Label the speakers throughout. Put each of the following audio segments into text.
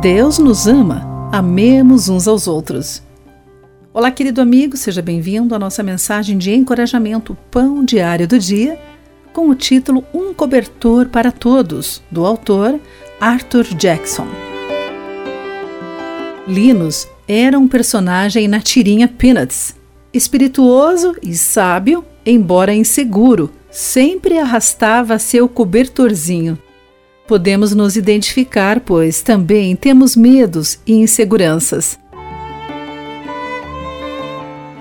Speaker 1: Deus nos ama, amemos uns aos outros. Olá, querido amigo, seja bem-vindo à nossa mensagem de encorajamento Pão Diário do Dia, com o título Um Cobertor para Todos, do autor Arthur Jackson. Linus era um personagem na tirinha Peanuts, espirituoso e sábio, embora inseguro, sempre arrastava seu cobertorzinho. Podemos nos identificar, pois também temos medos e inseguranças.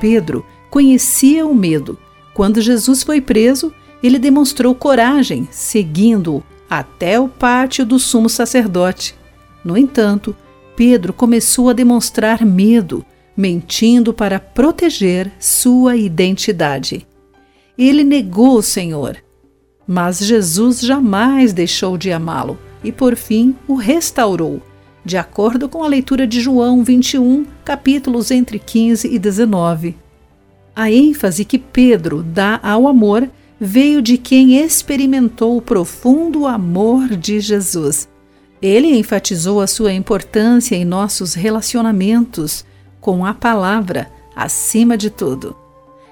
Speaker 1: Pedro conhecia o medo. Quando Jesus foi preso, ele demonstrou coragem, seguindo-o até o pátio do sumo sacerdote. No entanto, Pedro começou a demonstrar medo, mentindo para proteger sua identidade. Ele negou o Senhor, mas Jesus jamais deixou de amá-lo e, por fim, o restaurou, de acordo com a leitura de João 21, capítulos entre 15 e 19. A ênfase que Pedro dá ao amor veio de quem experimentou o profundo amor de Jesus. Ele enfatizou a sua importância em nossos relacionamentos com a palavra acima de tudo.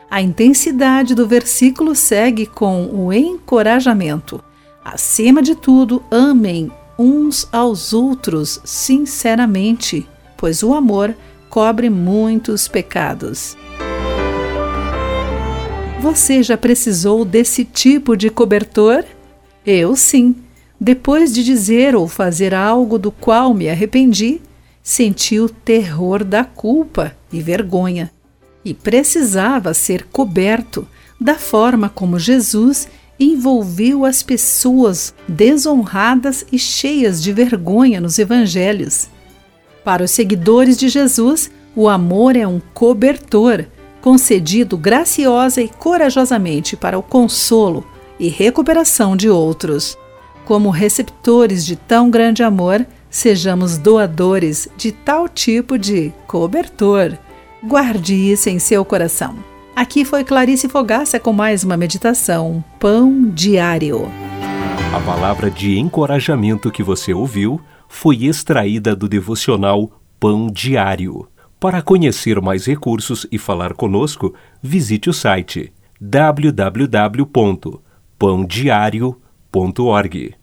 Speaker 1: A intensidade do versículo segue com o encorajamento. Acima de tudo, amem uns aos outros sinceramente, pois o amor cobre muitos pecados. Você já precisou desse tipo de cobertor? Eu sim. Depois de dizer ou fazer algo do qual me arrependi, senti o terror da culpa e vergonha e precisava ser coberto da forma como Jesus envolveu as pessoas desonradas e cheias de vergonha nos evangelhos. Para os seguidores de Jesus, o amor é um cobertor concedido graciosa e corajosamente para o consolo e recuperação de outros. Como receptores de tão grande amor, sejamos doadores de tal tipo de cobertor. Guarde isso em seu coração. Aqui foi Clarice Fogaça com mais uma meditação Pão Diário.
Speaker 2: A palavra de encorajamento que você ouviu foi extraída do devocional Pão Diário. Para conhecer mais recursos e falar conosco, visite o site www.pãodiario.org.